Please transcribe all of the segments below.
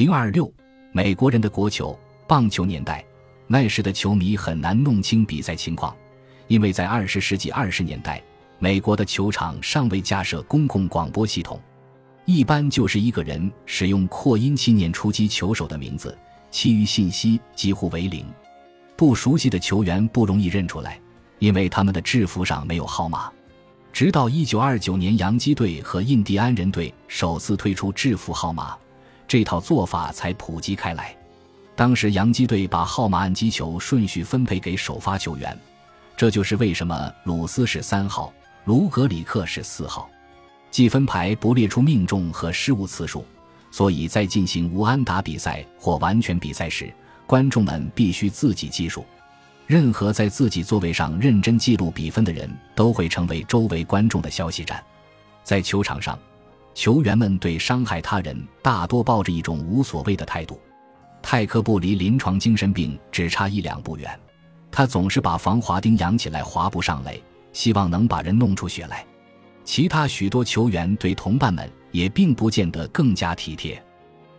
零二六，美国人的国球棒球年代，那时的球迷很难弄清比赛情况，因为在二十世纪二十年代，美国的球场尚未架设公共广播系统，一般就是一个人使用扩音器念出击球手的名字，其余信息几乎为零。不熟悉的球员不容易认出来，因为他们的制服上没有号码。直到一九二九年，洋基队和印第安人队首次推出制服号码。这套做法才普及开来。当时洋基队把号码按击球顺序分配给首发球员，这就是为什么鲁斯是三号，卢格里克是四号。计分牌不列出命中和失误次数，所以在进行无安打比赛或完全比赛时，观众们必须自己计数。任何在自己座位上认真记录比分的人，都会成为周围观众的消息站。在球场上。球员们对伤害他人大多抱着一种无所谓的态度。泰克布离临床精神病只差一两步远，他总是把防滑钉扬起来滑不上来，希望能把人弄出血来。其他许多球员对同伴们也并不见得更加体贴。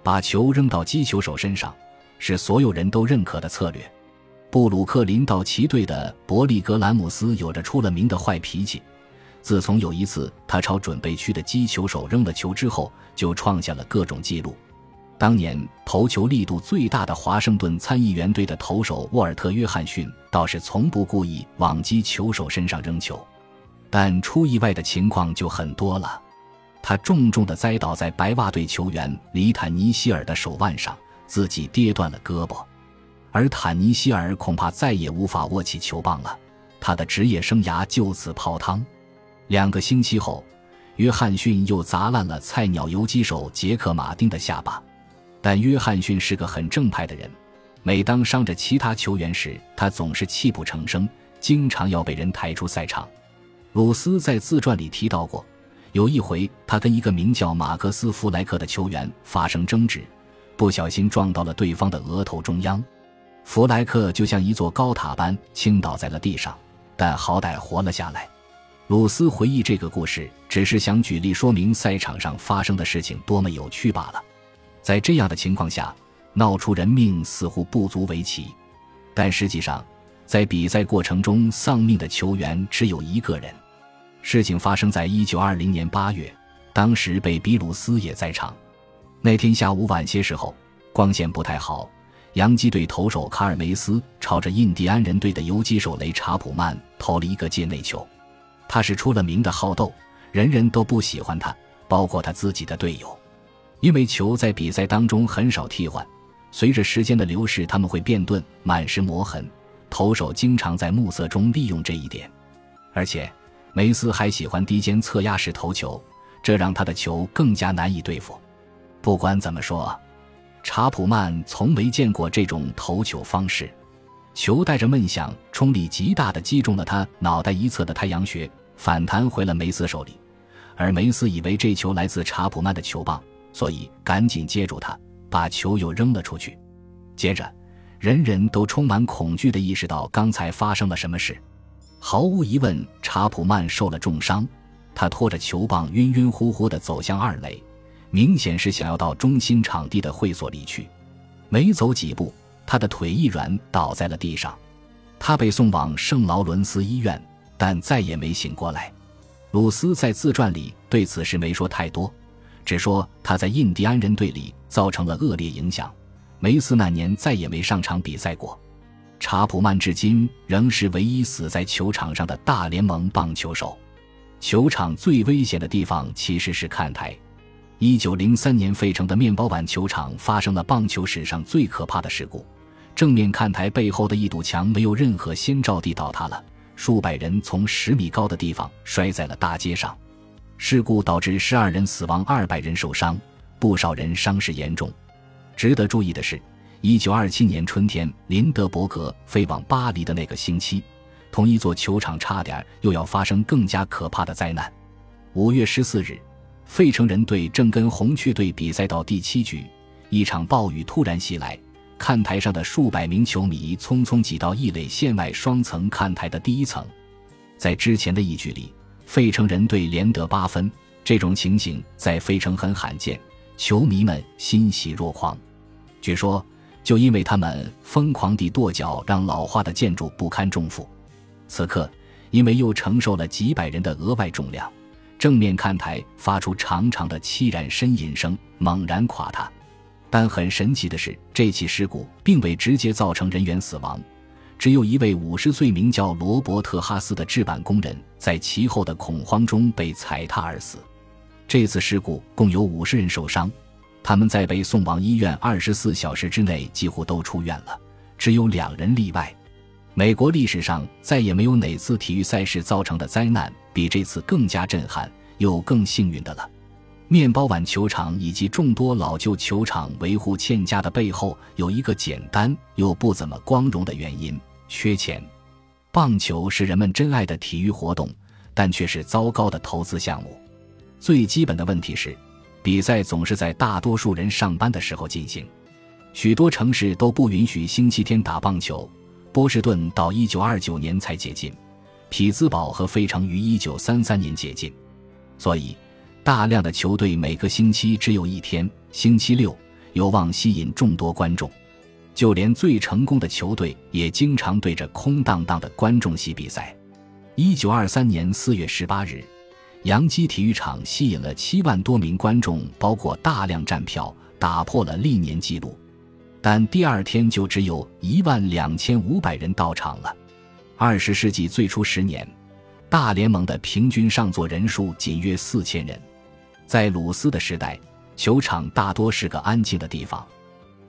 把球扔到击球手身上，是所有人都认可的策略。布鲁克林道奇队的伯利格兰姆斯有着出了名的坏脾气。自从有一次他朝准备区的击球手扔了球之后，就创下了各种记录。当年投球力度最大的华盛顿参议员队的投手沃尔特·约翰逊倒是从不故意往击球手身上扔球，但出意外的情况就很多了。他重重地栽倒在白袜队球员里坦尼希尔的手腕上，自己跌断了胳膊，而坦尼希尔恐怕再也无法握起球棒了，他的职业生涯就此泡汤。两个星期后，约翰逊又砸烂了菜鸟游击手杰克·马丁的下巴。但约翰逊是个很正派的人，每当伤着其他球员时，他总是泣不成声，经常要被人抬出赛场。鲁斯在自传里提到过，有一回他跟一个名叫马克思·弗莱克的球员发生争执，不小心撞到了对方的额头中央，弗莱克就像一座高塔般倾倒在了地上，但好歹活了下来。鲁斯回忆这个故事，只是想举例说明赛场上发生的事情多么有趣罢了。在这样的情况下，闹出人命似乎不足为奇，但实际上，在比赛过程中丧命的球员只有一个人。事情发生在一九二零年八月，当时贝比鲁斯也在场。那天下午晚些时候，光线不太好，洋基队投手卡尔梅斯朝着印第安人队的游击手雷查普曼投了一个界内球。他是出了名的好斗，人人都不喜欢他，包括他自己的队友，因为球在比赛当中很少替换，随着时间的流逝，他们会变钝，满是磨痕。投手经常在暮色中利用这一点，而且梅斯还喜欢低肩侧压式投球，这让他的球更加难以对付。不管怎么说，查普曼从没见过这种投球方式，球带着闷响，冲力极大的击中了他脑袋一侧的太阳穴。反弹回了梅斯手里，而梅斯以为这球来自查普曼的球棒，所以赶紧接住他，把球又扔了出去。接着，人人都充满恐惧地意识到刚才发生了什么事。毫无疑问，查普曼受了重伤，他拖着球棒晕晕乎乎地走向二垒，明显是想要到中心场地的会所里去。没走几步，他的腿一软，倒在了地上。他被送往圣劳伦斯医院。但再也没醒过来。鲁斯在自传里对此事没说太多，只说他在印第安人队里造成了恶劣影响。梅斯那年再也没上场比赛过。查普曼至今仍是唯一死在球场上的大联盟棒球手。球场最危险的地方其实是看台。一九零三年费城的面包碗球场发生了棒球史上最可怕的事故，正面看台背后的一堵墙没有任何先兆地倒塌了。数百人从十米高的地方摔在了大街上，事故导致十二人死亡，二百人受伤，不少人伤势严重。值得注意的是，一九二七年春天，林德伯格飞往巴黎的那个星期，同一座球场差点又要发生更加可怕的灾难。五月十四日，费城人队正跟红雀队比赛到第七局，一场暴雨突然袭来。看台上的数百名球迷匆匆挤到一垒线外双层看台的第一层，在之前的一局里，费城人队连得八分，这种情形在费城很罕见，球迷们欣喜若狂。据说，就因为他们疯狂地跺脚，让老化的建筑不堪重负。此刻，因为又承受了几百人的额外重量，正面看台发出长长的凄然呻吟声，猛然垮塌。但很神奇的是，这起事故并未直接造成人员死亡，只有一位五十岁名叫罗伯特·哈斯的制板工人在其后的恐慌中被踩踏而死。这次事故共有五十人受伤。他们在被送往医院二十四小时之内几乎都出院了，只有两人例外。美国历史上再也没有哪次体育赛事造成的灾难比这次更加震撼又更幸运的了。面包碗球场以及众多老旧球场维护欠佳的背后，有一个简单又不怎么光荣的原因：缺钱。棒球是人们珍爱的体育活动，但却是糟糕的投资项目。最基本的问题是。比赛总是在大多数人上班的时候进行，许多城市都不允许星期天打棒球。波士顿到一九二九年才解禁，匹兹堡和费城于一九三三年解禁，所以大量的球队每个星期只有一天星期六，有望吸引众多观众。就连最成功的球队也经常对着空荡荡的观众席比赛。一九二三年四月十八日。洋基体育场吸引了七万多名观众，包括大量站票，打破了历年纪录。但第二天就只有一万两千五百人到场了。二十世纪最初十年，大联盟的平均上座人数仅约四千人。在鲁斯的时代，球场大多是个安静的地方，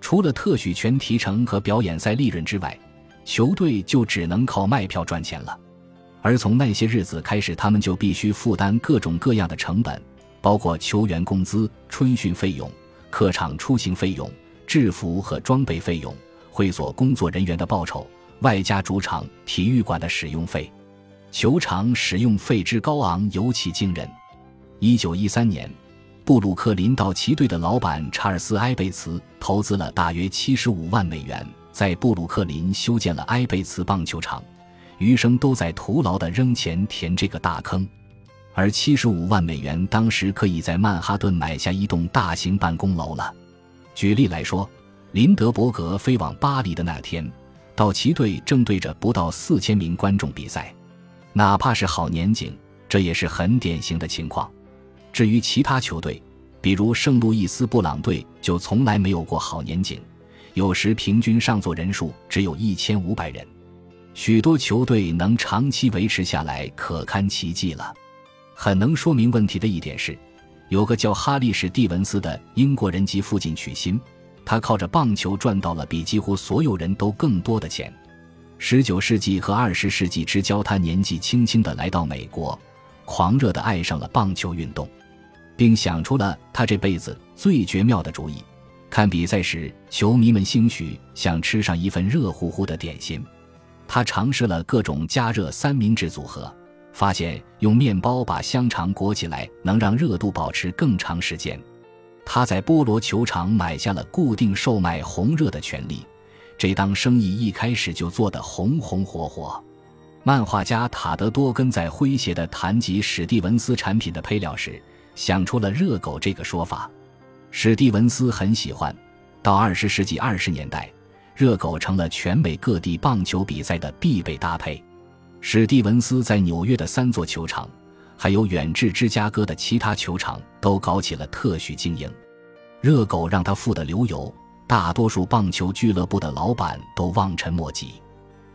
除了特许权提成和表演赛利润之外，球队就只能靠卖票赚钱了。而从那些日子开始，他们就必须负担各种各样的成本，包括球员工资、春训费用、客场出行费用、制服和装备费用、会所工作人员的报酬，外加主场体育馆的使用费。球场使用费之高昂尤其惊人。一九一三年，布鲁克林道奇队的老板查尔斯·埃贝茨投资了大约七十五万美元，在布鲁克林修建了埃贝茨棒球场。余生都在徒劳地扔钱填这个大坑，而七十五万美元当时可以在曼哈顿买下一栋大型办公楼了。举例来说，林德伯格飞往巴黎的那天，道奇队正对着不到四千名观众比赛，哪怕是好年景，这也是很典型的情况。至于其他球队，比如圣路易斯布朗队，就从来没有过好年景，有时平均上座人数只有一千五百人。许多球队能长期维持下来，可堪奇迹了。很能说明问题的一点是，有个叫哈利史蒂文斯的英国人及父亲娶亲，他靠着棒球赚到了比几乎所有人都更多的钱。十九世纪和二十世纪之交，他年纪轻轻的来到美国，狂热的爱上了棒球运动，并想出了他这辈子最绝妙的主意：看比赛时，球迷们兴许想吃上一份热乎乎的点心。他尝试了各种加热三明治组合，发现用面包把香肠裹起来能让热度保持更长时间。他在波罗球场买下了固定售卖红热的权利，这档生意一开始就做得红红火火。漫画家塔德多根在诙谐地谈及史蒂文斯产品的配料时，想出了“热狗”这个说法。史蒂文斯很喜欢。到二十世纪二十年代。热狗成了全美各地棒球比赛的必备搭配。史蒂文斯在纽约的三座球场，还有远至芝加哥的其他球场，都搞起了特许经营。热狗让他富得流油，大多数棒球俱乐部的老板都望尘莫及。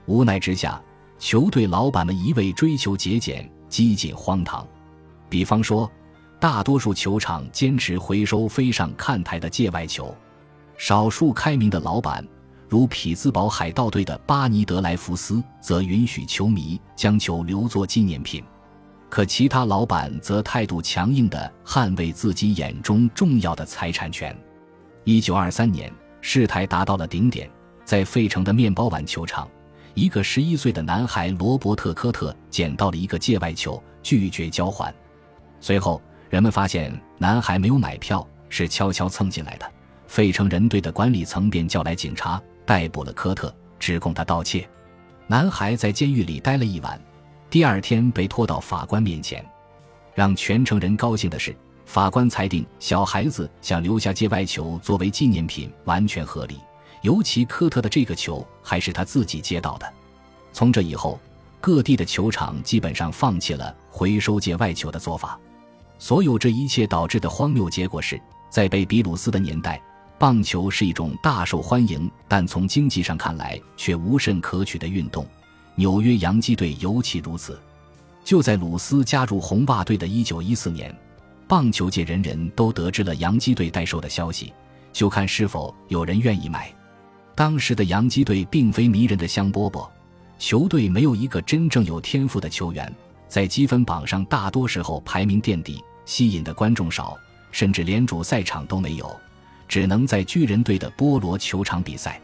无奈之下，球队老板们一味追求节俭，几近荒唐。比方说，大多数球场坚持回收飞上看台的界外球，少数开明的老板。如匹兹堡海盗队的巴尼德莱福斯则允许球迷将球留作纪念品，可其他老板则态度强硬地捍卫自己眼中重要的财产权。一九二三年，事态达到了顶点，在费城的面包碗球场，一个十一岁的男孩罗伯特·科特捡到了一个界外球，拒绝交还。随后，人们发现男孩没有买票，是悄悄蹭进来的。费城人队的管理层便叫来警察。逮捕了科特，指控他盗窃。男孩在监狱里待了一晚，第二天被拖到法官面前。让全城人高兴的是，法官裁定，小孩子想留下界外球作为纪念品完全合理，尤其科特的这个球还是他自己接到的。从这以后，各地的球场基本上放弃了回收界外球的做法。所有这一切导致的荒谬结果是，在贝比鲁斯的年代，棒球是一种大受欢迎但从经济上看来却无甚可取的运动。纽约洋基队尤其如此。就在鲁斯加入红袜队的一九一四年。棒球界人人都得知了洋基队待售的消息，就看是否有人愿意买。当时的洋基队并非迷人的香饽饽，球队没有一个真正有天赋的球员，在积分榜上大多时候排名垫底，吸引的观众少，甚至连主赛场都没有，只能在巨人队的波罗球场比赛。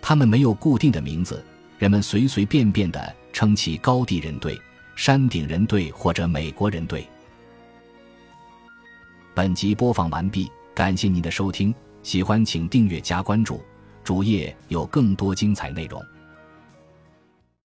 他们没有固定的名字，人们随随便便地称其高地人队、山顶人队或者美国人队。本集播放完毕，感谢您的收听，喜欢请订阅加关注，主页有更多精彩内容。